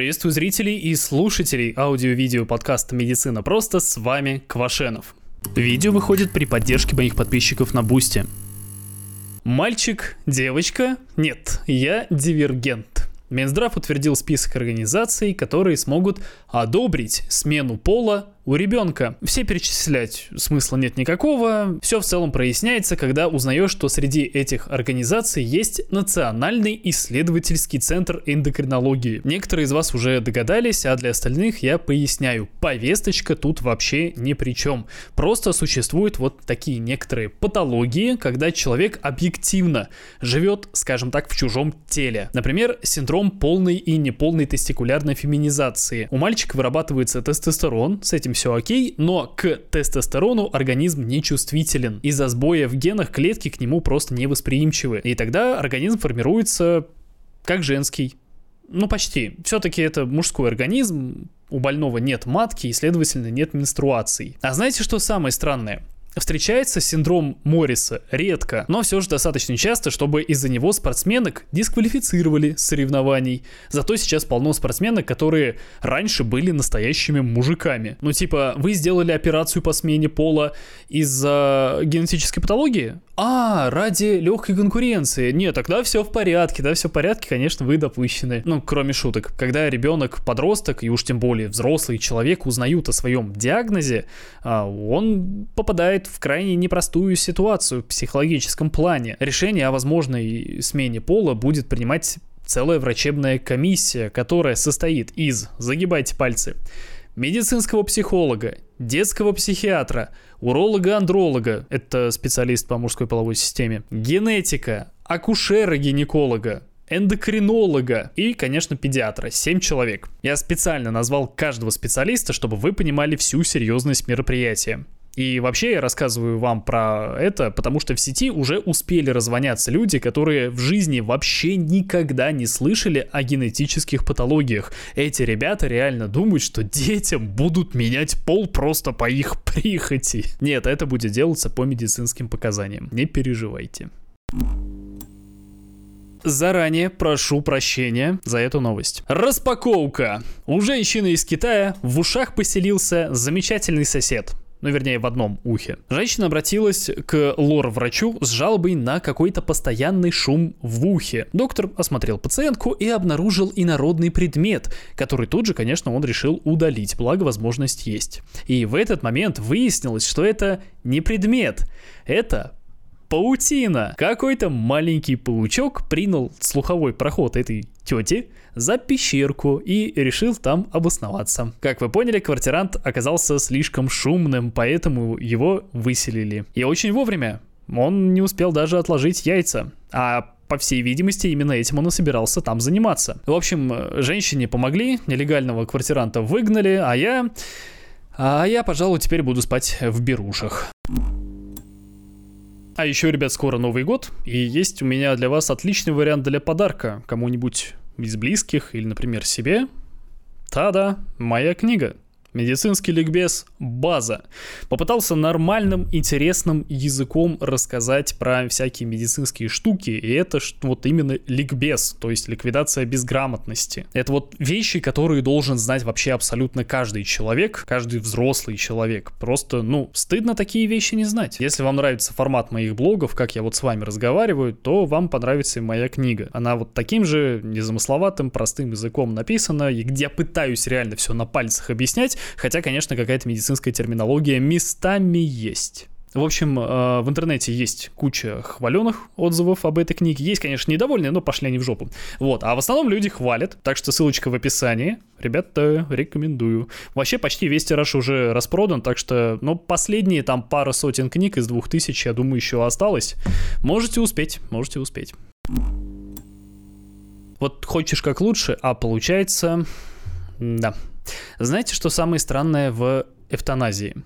Приветствую зрителей и слушателей аудио-видео подкаста «Медицина просто» с вами Квашенов. Видео выходит при поддержке моих подписчиков на Бусте. Мальчик, девочка? Нет, я дивергент. Минздрав утвердил список организаций, которые смогут одобрить смену пола у ребенка. Все перечислять смысла нет никакого. Все в целом проясняется, когда узнаешь, что среди этих организаций есть Национальный исследовательский центр эндокринологии. Некоторые из вас уже догадались, а для остальных я поясняю. Повесточка тут вообще ни при чем. Просто существуют вот такие некоторые патологии, когда человек объективно живет, скажем так, в чужом теле. Например, синдром полной и неполной тестикулярной феминизации. У мальчика вырабатывается тестостерон, с этим все окей, но к тестостерону организм не чувствителен. Из-за сбоя в генах клетки к нему просто невосприимчивы. И тогда организм формируется как женский. Ну, почти. Все-таки это мужской организм, у больного нет матки и, следовательно, нет менструаций. А знаете, что самое странное? Встречается синдром Морриса редко, но все же достаточно часто, чтобы из-за него спортсменок дисквалифицировали соревнований. Зато сейчас полно спортсменок, которые раньше были настоящими мужиками. Ну типа, вы сделали операцию по смене пола из-за генетической патологии? А, ради легкой конкуренции. Нет, тогда все в порядке, да, все в порядке, конечно, вы допущены. Ну, кроме шуток. Когда ребенок, подросток, и уж тем более взрослый человек узнают о своем диагнозе, а, он попадает в крайне непростую ситуацию в психологическом плане. Решение о возможной смене пола будет принимать целая врачебная комиссия, которая состоит из, загибайте пальцы, медицинского психолога, детского психиатра, уролога-андролога, это специалист по мужской половой системе, генетика, акушера-гинеколога, эндокринолога и, конечно, педиатра. 7 человек. Я специально назвал каждого специалиста, чтобы вы понимали всю серьезность мероприятия. И вообще я рассказываю вам про это, потому что в сети уже успели развоняться люди, которые в жизни вообще никогда не слышали о генетических патологиях. Эти ребята реально думают, что детям будут менять пол просто по их прихоти. Нет, это будет делаться по медицинским показаниям. Не переживайте. Заранее прошу прощения за эту новость. Распаковка. У женщины из Китая в ушах поселился замечательный сосед ну, вернее, в одном ухе. Женщина обратилась к лор-врачу с жалобой на какой-то постоянный шум в ухе. Доктор осмотрел пациентку и обнаружил инородный предмет, который тут же, конечно, он решил удалить, благо возможность есть. И в этот момент выяснилось, что это не предмет, это паутина. Какой-то маленький паучок принял слуховой проход этой тети за пещерку и решил там обосноваться. Как вы поняли, квартирант оказался слишком шумным, поэтому его выселили. И очень вовремя. Он не успел даже отложить яйца. А по всей видимости, именно этим он и собирался там заниматься. В общем, женщине помогли, нелегального квартиранта выгнали, а я... А я, пожалуй, теперь буду спать в берушах. А еще, ребят, скоро Новый год, и есть у меня для вас отличный вариант для подарка кому-нибудь из близких или, например, себе. Та-да, моя книга. Медицинский ликбез – база. Попытался нормальным, интересным языком рассказать про всякие медицинские штуки, и это вот именно ликбез, то есть ликвидация безграмотности. Это вот вещи, которые должен знать вообще абсолютно каждый человек, каждый взрослый человек. Просто, ну, стыдно такие вещи не знать. Если вам нравится формат моих блогов, как я вот с вами разговариваю, то вам понравится моя книга. Она вот таким же незамысловатым, простым языком написана, и где я пытаюсь реально все на пальцах объяснять, Хотя, конечно, какая-то медицинская терминология местами есть. В общем, э, в интернете есть куча хваленых отзывов об этой книге. Есть, конечно, недовольные, но пошли они в жопу. Вот, а в основном люди хвалят, так что ссылочка в описании. Ребята, рекомендую. Вообще, почти весь тираж уже распродан, так что, ну, последние там пара сотен книг из двух тысяч, я думаю, еще осталось. Можете успеть, можете успеть. Вот хочешь как лучше, а получается... Да, знаете, что самое странное в эвтаназии?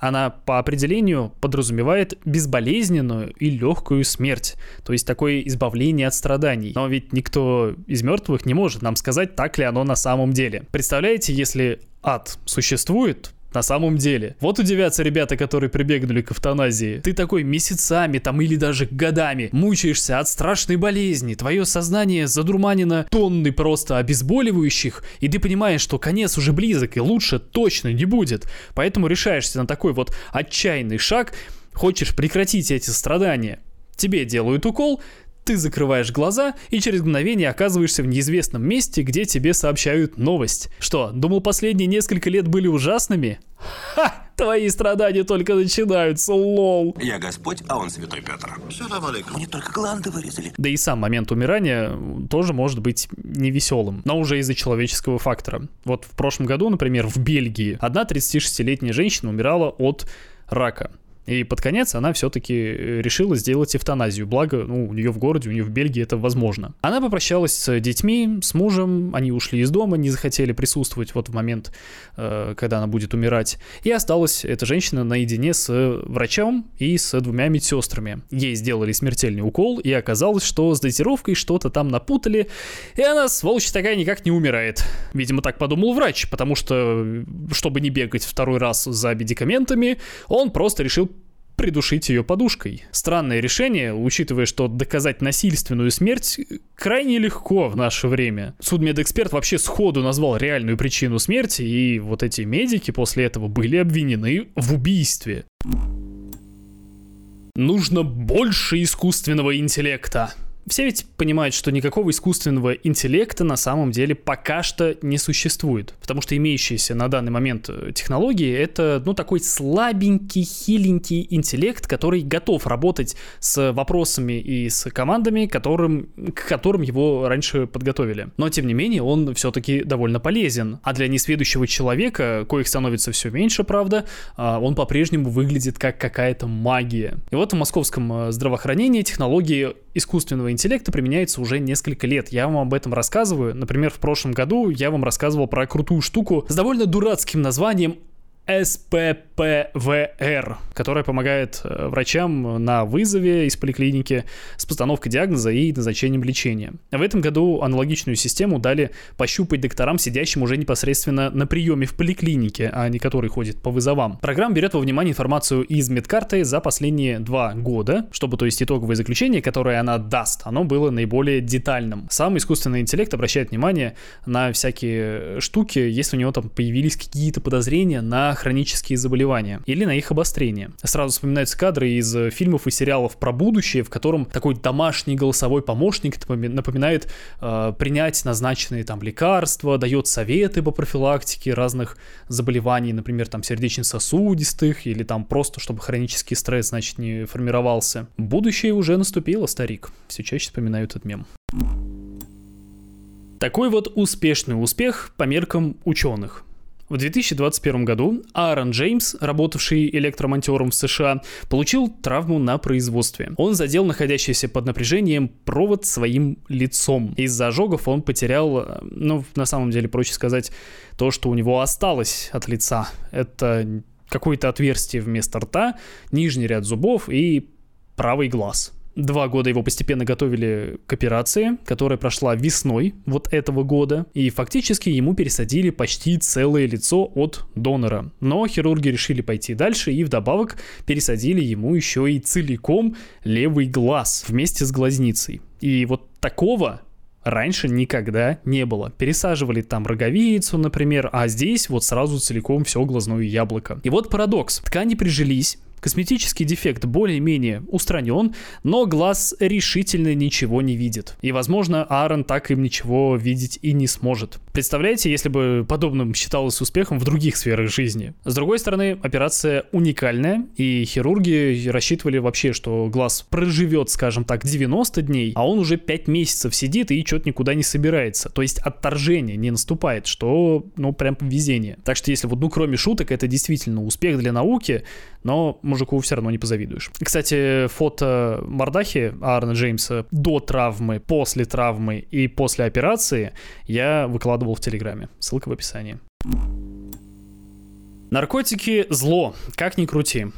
Она по определению подразумевает безболезненную и легкую смерть, то есть такое избавление от страданий. Но ведь никто из мертвых не может нам сказать, так ли оно на самом деле. Представляете, если ад существует, на самом деле. Вот удивятся ребята, которые прибегнули к эвтаназии. Ты такой месяцами там или даже годами мучаешься от страшной болезни, твое сознание задурманено тонны просто обезболивающих, и ты понимаешь, что конец уже близок и лучше точно не будет. Поэтому решаешься на такой вот отчаянный шаг, хочешь прекратить эти страдания. Тебе делают укол, ты закрываешь глаза и через мгновение оказываешься в неизвестном месте, где тебе сообщают новость. Что, думал последние несколько лет были ужасными? Ха! Твои страдания только начинаются, лол. Я Господь, а он Святой Петр. Мне только гланды вырезали. Да и сам момент умирания тоже может быть невеселым, но уже из-за человеческого фактора. Вот в прошлом году, например, в Бельгии одна 36-летняя женщина умирала от рака. И под конец она все-таки э, решила сделать эвтаназию. Благо, ну, у нее в городе, у нее в Бельгии это возможно. Она попрощалась с детьми, с мужем, они ушли из дома, не захотели присутствовать вот в момент, э, когда она будет умирать. И осталась эта женщина наедине с врачом и с двумя медсестрами. Ей сделали смертельный укол, и оказалось, что с дозировкой что-то там напутали, и она, сволочь такая, никак не умирает. Видимо, так подумал врач, потому что, чтобы не бегать второй раз за медикаментами, он просто решил придушить ее подушкой. Странное решение, учитывая, что доказать насильственную смерть крайне легко в наше время. Судмедэксперт вообще сходу назвал реальную причину смерти, и вот эти медики после этого были обвинены в убийстве. Нужно больше искусственного интеллекта. Все ведь понимают, что никакого искусственного интеллекта на самом деле пока что не существует. Потому что имеющиеся на данный момент э, технологии — это, ну, такой слабенький, хиленький интеллект, который готов работать с вопросами и с командами, которым, к которым его раньше подготовили. Но, тем не менее, он все-таки довольно полезен. А для несведущего человека, коих становится все меньше, правда, а, он по-прежнему выглядит как какая-то магия. И вот в московском э, здравоохранении технологии искусственного интеллекта применяется уже несколько лет. Я вам об этом рассказываю. Например, в прошлом году я вам рассказывал про крутую штуку с довольно дурацким названием СППВР, которая помогает э, врачам на вызове из поликлиники с постановкой диагноза и назначением лечения. В этом году аналогичную систему дали пощупать докторам, сидящим уже непосредственно на приеме в поликлинике, а не который ходит по вызовам. Программа берет во внимание информацию из медкарты за последние два года, чтобы то есть итоговое заключение, которое она даст, оно было наиболее детальным. Сам искусственный интеллект обращает внимание на всякие штуки, если у него там появились какие-то подозрения на хронические заболевания или на их обострение. Сразу вспоминаются кадры из э, фильмов и сериалов про будущее, в котором такой домашний голосовой помощник напоминает э, принять назначенные там лекарства, дает советы по профилактике разных заболеваний, например, там сердечно-сосудистых или там просто, чтобы хронический стресс, значит, не формировался. Будущее уже наступило, старик. Все чаще вспоминаю этот мем. Такой вот успешный успех по меркам ученых. В 2021 году Аарон Джеймс, работавший электромонтером в США, получил травму на производстве. Он задел находящийся под напряжением провод своим лицом. Из-за ожогов он потерял, э, ну, на самом деле, проще сказать, то, что у него осталось от лица. Это какое-то отверстие вместо рта, нижний ряд зубов и правый глаз. Два года его постепенно готовили к операции, которая прошла весной вот этого года, и фактически ему пересадили почти целое лицо от донора. Но хирурги решили пойти дальше и вдобавок пересадили ему еще и целиком левый глаз вместе с глазницей. И вот такого раньше никогда не было. Пересаживали там роговицу, например, а здесь вот сразу целиком все глазное яблоко. И вот парадокс. Ткани прижились, Косметический дефект более-менее устранен, но глаз решительно ничего не видит. И, возможно, Аарон так им ничего видеть и не сможет. Представляете, если бы подобным считалось успехом в других сферах жизни? С другой стороны, операция уникальная, и хирурги рассчитывали вообще, что глаз проживет, скажем так, 90 дней, а он уже 5 месяцев сидит и что-то никуда не собирается. То есть отторжение не наступает, что, ну, прям везение. Так что если вот, ну, кроме шуток, это действительно успех для науки, но мужику все равно не позавидуешь. Кстати, фото мордахи Аарона Джеймса до травмы, после травмы и после операции я выкладывал в Телеграме. Ссылка в описании. Наркотики – зло, как ни крути.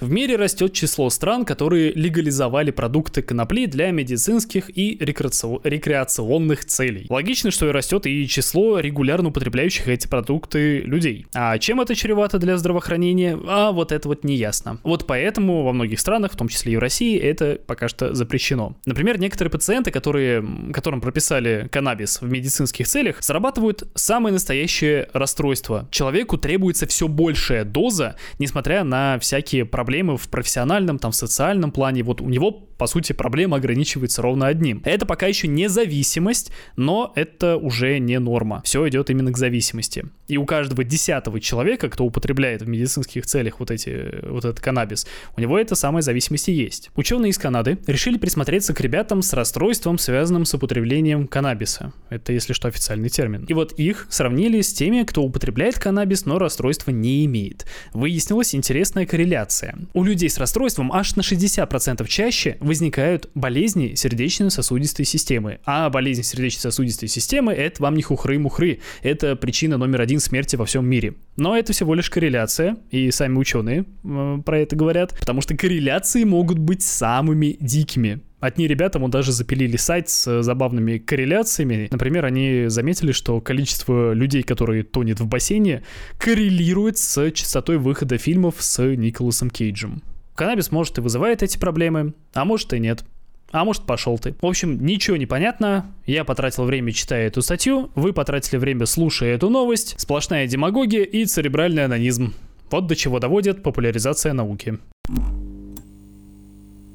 В мире растет число стран, которые легализовали продукты конопли для медицинских и рекреационных целей. Логично, что и растет и число регулярно употребляющих эти продукты людей. А чем это чревато для здравоохранения? А вот это вот не ясно. Вот поэтому во многих странах, в том числе и в России, это пока что запрещено. Например, некоторые пациенты, которые, которым прописали каннабис в медицинских целях, зарабатывают самое настоящее расстройство. Человеку требуется все большая доза, несмотря на всякие проблемы в профессиональном, там, в социальном плане. Вот у него, по сути, проблема ограничивается ровно одним. Это пока еще не зависимость, но это уже не норма. Все идет именно к зависимости. И у каждого десятого человека, кто употребляет в медицинских целях вот, эти, вот этот каннабис, у него эта самая зависимость и есть. Ученые из Канады решили присмотреться к ребятам с расстройством, связанным с употреблением каннабиса. Это, если что, официальный термин. И вот их сравнили с теми, кто употребляет каннабис, но расстройства не имеет. Выяснилась интересная корреляция. У людей с расстройством аж на 60% чаще возникают болезни сердечно-сосудистой системы. А болезнь сердечно-сосудистой системы – это вам не хухры-мухры. Это причина номер один смерти во всем мире. Но это всего лишь корреляция, и сами ученые э, про это говорят, потому что корреляции могут быть самыми дикими. Одни ребята, ему даже запилили сайт с забавными корреляциями. Например, они заметили, что количество людей, которые тонет в бассейне, коррелирует с частотой выхода фильмов с Николасом Кейджем. Каннабис может и вызывает эти проблемы, а может и нет. А может, пошел ты. В общем, ничего не понятно. Я потратил время, читая эту статью. Вы потратили время, слушая эту новость. Сплошная демагогия и церебральный анонизм. Вот до чего доводит популяризация науки.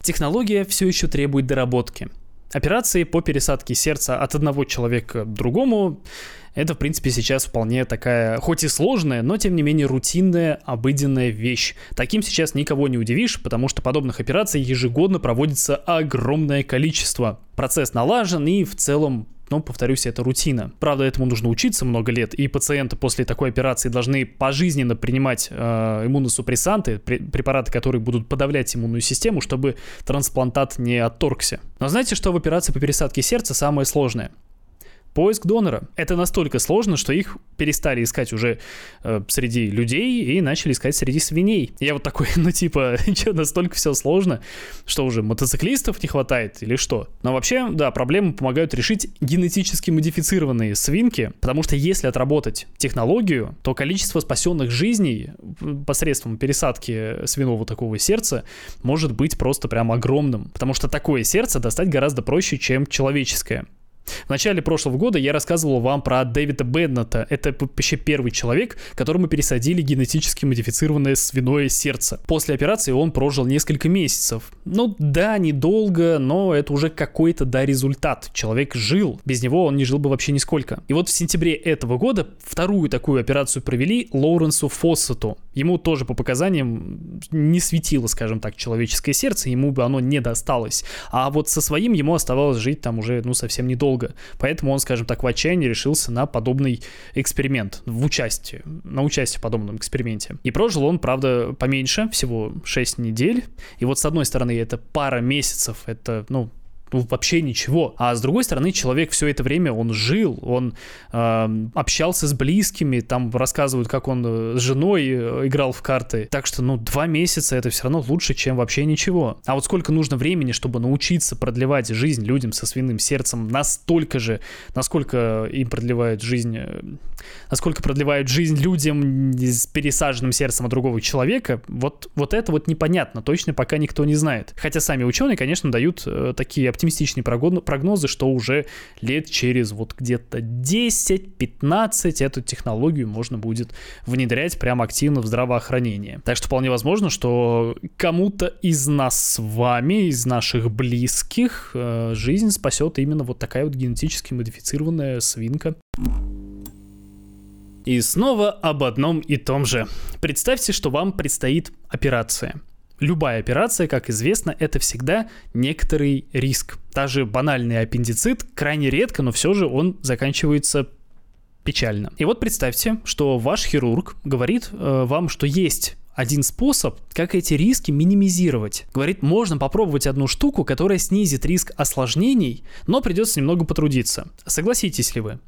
Технология все еще требует доработки. Операции по пересадке сердца от одного человека к другому это, в принципе, сейчас вполне такая, хоть и сложная, но тем не менее рутинная, обыденная вещь. Таким сейчас никого не удивишь, потому что подобных операций ежегодно проводится огромное количество. Процесс налажен и в целом но, повторюсь, это рутина. Правда, этому нужно учиться много лет, и пациенты после такой операции должны пожизненно принимать э, иммуносупрессанты, препараты, которые будут подавлять иммунную систему, чтобы трансплантат не отторгся. Но знаете, что в операции по пересадке сердца самое сложное? Поиск донора. Это настолько сложно, что их перестали искать уже э, среди людей и начали искать среди свиней. Я вот такой, ну типа, что, настолько все сложно, что уже мотоциклистов не хватает или что? Но вообще, да, проблему помогают решить генетически модифицированные свинки, потому что если отработать технологию, то количество спасенных жизней посредством пересадки свиного такого сердца может быть просто прям огромным, потому что такое сердце достать гораздо проще, чем человеческое. В начале прошлого года я рассказывал вам про Дэвида Беннета. Это вообще первый человек, которому пересадили генетически модифицированное свиное сердце. После операции он прожил несколько месяцев. Ну да, недолго, но это уже какой-то, да, результат. Человек жил. Без него он не жил бы вообще нисколько. И вот в сентябре этого года вторую такую операцию провели Лоуренсу Фоссету. Ему тоже по показаниям не светило, скажем так, человеческое сердце, ему бы оно не досталось. А вот со своим ему оставалось жить там уже, ну, совсем недолго долго. Поэтому он, скажем так, в отчаянии решился на подобный эксперимент, в участие, на участие в подобном эксперименте. И прожил он, правда, поменьше, всего 6 недель. И вот с одной стороны это пара месяцев, это, ну, ну, вообще ничего. А с другой стороны, человек все это время, он жил, он э, общался с близкими, там рассказывают, как он э, с женой э, играл в карты. Так что, ну, два месяца это все равно лучше, чем вообще ничего. А вот сколько нужно времени, чтобы научиться продлевать жизнь людям со свиным сердцем настолько же, насколько им продлевает жизнь, э, насколько продлевают жизнь людям с пересаженным сердцем от другого человека, вот, вот это вот непонятно, точно пока никто не знает. Хотя сами ученые, конечно, дают такие оптимистичные прогнозы, что уже лет через вот где-то 10-15 эту технологию можно будет внедрять прямо активно в здравоохранение. Так что вполне возможно, что кому-то из нас с вами, из наших близких, э, жизнь спасет именно вот такая вот генетически модифицированная свинка. И снова об одном и том же. Представьте, что вам предстоит операция. Любая операция, как известно, это всегда некоторый риск. Даже банальный аппендицит крайне редко, но все же он заканчивается печально. И вот представьте, что ваш хирург говорит э, вам, что есть один способ, как эти риски минимизировать. Говорит, можно попробовать одну штуку, которая снизит риск осложнений, но придется немного потрудиться. Согласитесь ли вы?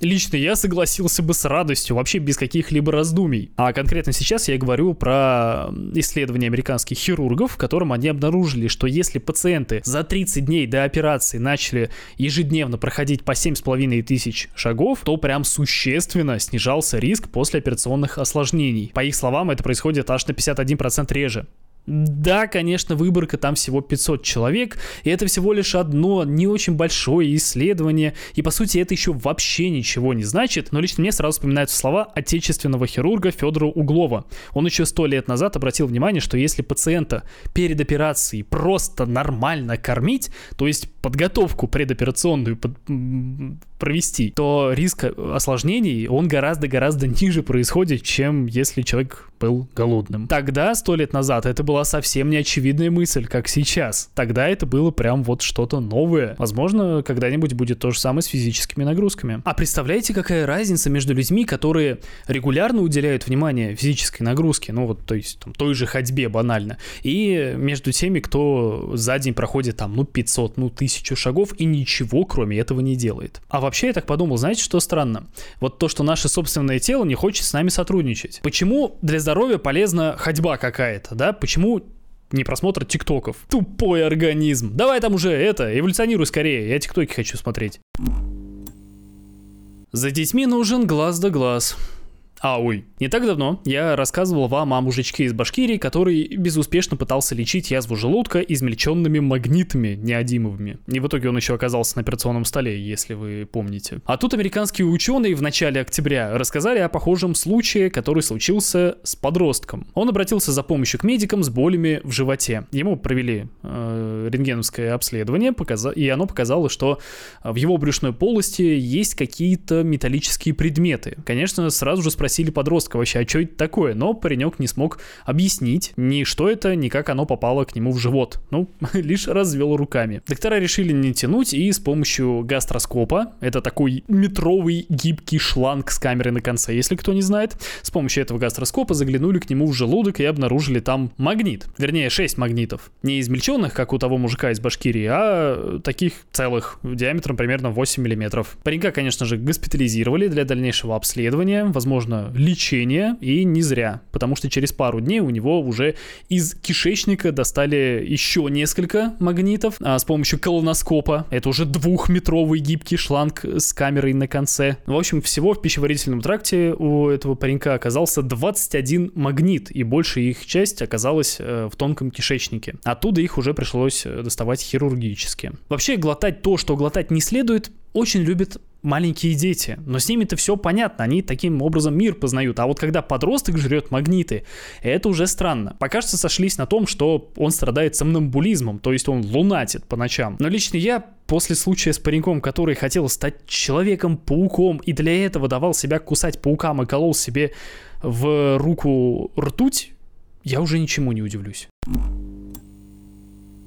Лично я согласился бы с радостью, вообще без каких-либо раздумий. А конкретно сейчас я говорю про исследование американских хирургов, в котором они обнаружили, что если пациенты за 30 дней до операции начали ежедневно проходить по 7,5 тысяч шагов, то прям существенно снижался риск после операционных осложнений. По их словам, это происходит аж на 51% реже. Да, конечно, выборка там всего 500 человек, и это всего лишь одно не очень большое исследование, и по сути это еще вообще ничего не значит, но лично мне сразу вспоминаются слова отечественного хирурга Федора Углова. Он еще сто лет назад обратил внимание, что если пациента перед операцией просто нормально кормить, то есть подготовку предоперационную под, провести, то риск осложнений, он гораздо-гораздо ниже происходит, чем если человек был голодным. Тогда, сто лет назад, это была совсем не очевидная мысль, как сейчас. Тогда это было прям вот что-то новое. Возможно, когда-нибудь будет то же самое с физическими нагрузками. А представляете, какая разница между людьми, которые регулярно уделяют внимание физической нагрузке, ну вот, то есть там, той же ходьбе банально, и между теми, кто за день проходит там, ну, 500, ну, 1000 шагов и ничего кроме этого не делает. А вообще я так подумал, знаете, что странно? Вот то, что наше собственное тело не хочет с нами сотрудничать. Почему для здоровья полезна ходьба какая-то, да? Почему не просмотр тиктоков? Тупой организм. Давай там уже это, эволюционируй скорее, я тиктоки хочу смотреть. За детьми нужен глаз да глаз. А, ой, не так давно я рассказывал вам о мужичке из Башкирии, который безуспешно пытался лечить язву желудка измельченными магнитами неодимовыми. И в итоге он еще оказался на операционном столе, если вы помните. А тут американские ученые в начале октября рассказали о похожем случае, который случился с подростком. Он обратился за помощью к медикам с болями в животе. Ему провели э, рентгеновское обследование, показа- и оно показало, что в его брюшной полости есть какие-то металлические предметы. Конечно, сразу же спросили, спросили подростка вообще, а что это такое? Но паренек не смог объяснить ни что это, ни как оно попало к нему в живот. Ну, лишь развел руками. Доктора решили не тянуть и с помощью гастроскопа, это такой метровый гибкий шланг с камерой на конце, если кто не знает, с помощью этого гастроскопа заглянули к нему в желудок и обнаружили там магнит. Вернее, 6 магнитов. Не измельченных, как у того мужика из Башкирии, а таких целых, диаметром примерно 8 миллиметров. Паренька, конечно же, госпитализировали для дальнейшего обследования, возможно, возможно, лечение, и не зря, потому что через пару дней у него уже из кишечника достали еще несколько магнитов а с помощью колоноскопа. Это уже двухметровый гибкий шланг с камерой на конце. В общем, всего в пищеварительном тракте у этого паренька оказался 21 магнит, и большая их часть оказалась э, в тонком кишечнике. Оттуда их уже пришлось э, доставать хирургически. Вообще, глотать то, что глотать не следует, очень любят маленькие дети, но с ними-то все понятно, они таким образом мир познают. А вот когда подросток жрет магниты, это уже странно. Пока что сошлись на том, что он страдает сомнамбулизмом, то есть он лунатит по ночам. Но лично я после случая с пареньком, который хотел стать человеком-пауком и для этого давал себя кусать паукам и колол себе в руку ртуть, я уже ничему не удивлюсь.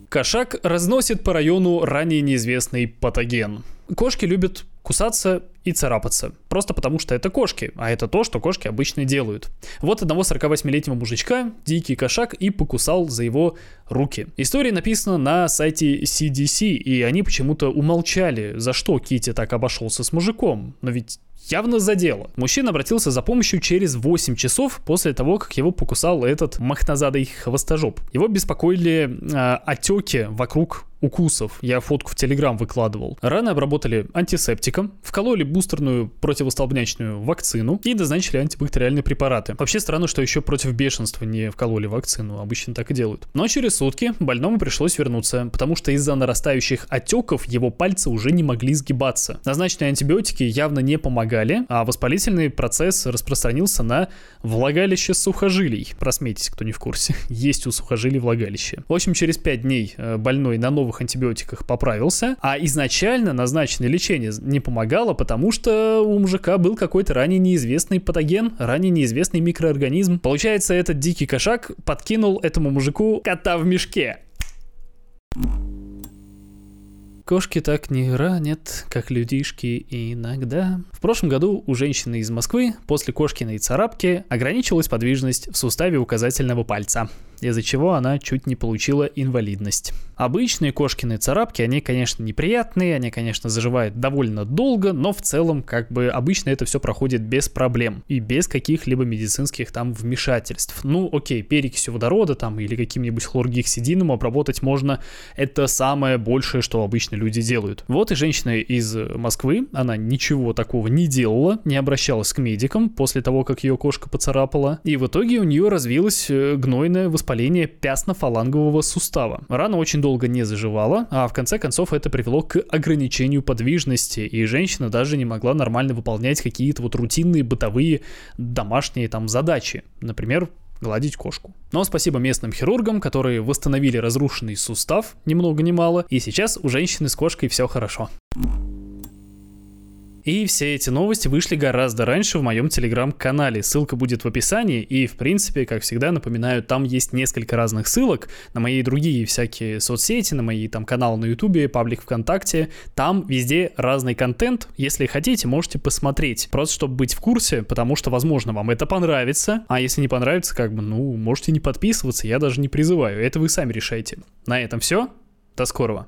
Кошак разносит по району ранее неизвестный патоген. Кошки любят кусаться и царапаться. Просто потому, что это кошки, а это то, что кошки обычно делают. Вот одного 48-летнего мужичка дикий кошак и покусал за его руки. История написана на сайте CDC, и они почему-то умолчали, за что Кити так обошелся с мужиком. Но ведь явно задело. Мужчина обратился за помощью через 8 часов после того, как его покусал этот махнозадый хвостожоп. Его беспокоили э, отеки вокруг укусов. Я фотку в Телеграм выкладывал. Раны обработали антисептиком, вкололи бустерную противостолбнячную вакцину и назначили антибактериальные препараты. Вообще странно, что еще против бешенства не вкололи вакцину, обычно так и делают. Но через сутки больному пришлось вернуться, потому что из-за нарастающих отеков его пальцы уже не могли сгибаться. Назначенные антибиотики явно не помогали, а воспалительный процесс распространился на влагалище сухожилий. Просмейтесь, кто не в курсе. Есть у сухожилий влагалище. В общем, через 5 дней э, больной на новый новых антибиотиках поправился, а изначально назначенное лечение не помогало, потому что у мужика был какой-то ранее неизвестный патоген, ранее неизвестный микроорганизм. Получается, этот дикий кошак подкинул этому мужику кота в мешке. Кошки так не ранят, как людишки иногда. В прошлом году у женщины из Москвы после кошкиной царапки ограничилась подвижность в суставе указательного пальца из-за чего она чуть не получила инвалидность. Обычные кошкины царапки, они, конечно, неприятные, они, конечно, заживают довольно долго, но в целом, как бы, обычно это все проходит без проблем и без каких-либо медицинских там вмешательств. Ну, окей, перекисью водорода там или каким-нибудь хлоргексидином обработать можно, это самое большее, что обычно люди делают. Вот и женщина из Москвы, она ничего такого не делала, не обращалась к медикам после того, как ее кошка поцарапала, и в итоге у нее развилось э, гнойное воспаление воспаление пястно-фалангового сустава. Рана очень долго не заживала, а в конце концов это привело к ограничению подвижности, и женщина даже не могла нормально выполнять какие-то вот рутинные бытовые домашние там задачи. Например, гладить кошку. Но спасибо местным хирургам, которые восстановили разрушенный сустав, ни много ни мало, и сейчас у женщины с кошкой все хорошо. И все эти новости вышли гораздо раньше в моем телеграм-канале. Ссылка будет в описании. И, в принципе, как всегда, напоминаю, там есть несколько разных ссылок на мои другие всякие соцсети, на мои там каналы на ютубе, паблик ВКонтакте. Там везде разный контент. Если хотите, можете посмотреть. Просто чтобы быть в курсе, потому что, возможно, вам это понравится. А если не понравится, как бы, ну, можете не подписываться. Я даже не призываю. Это вы сами решайте. На этом все. До скорого.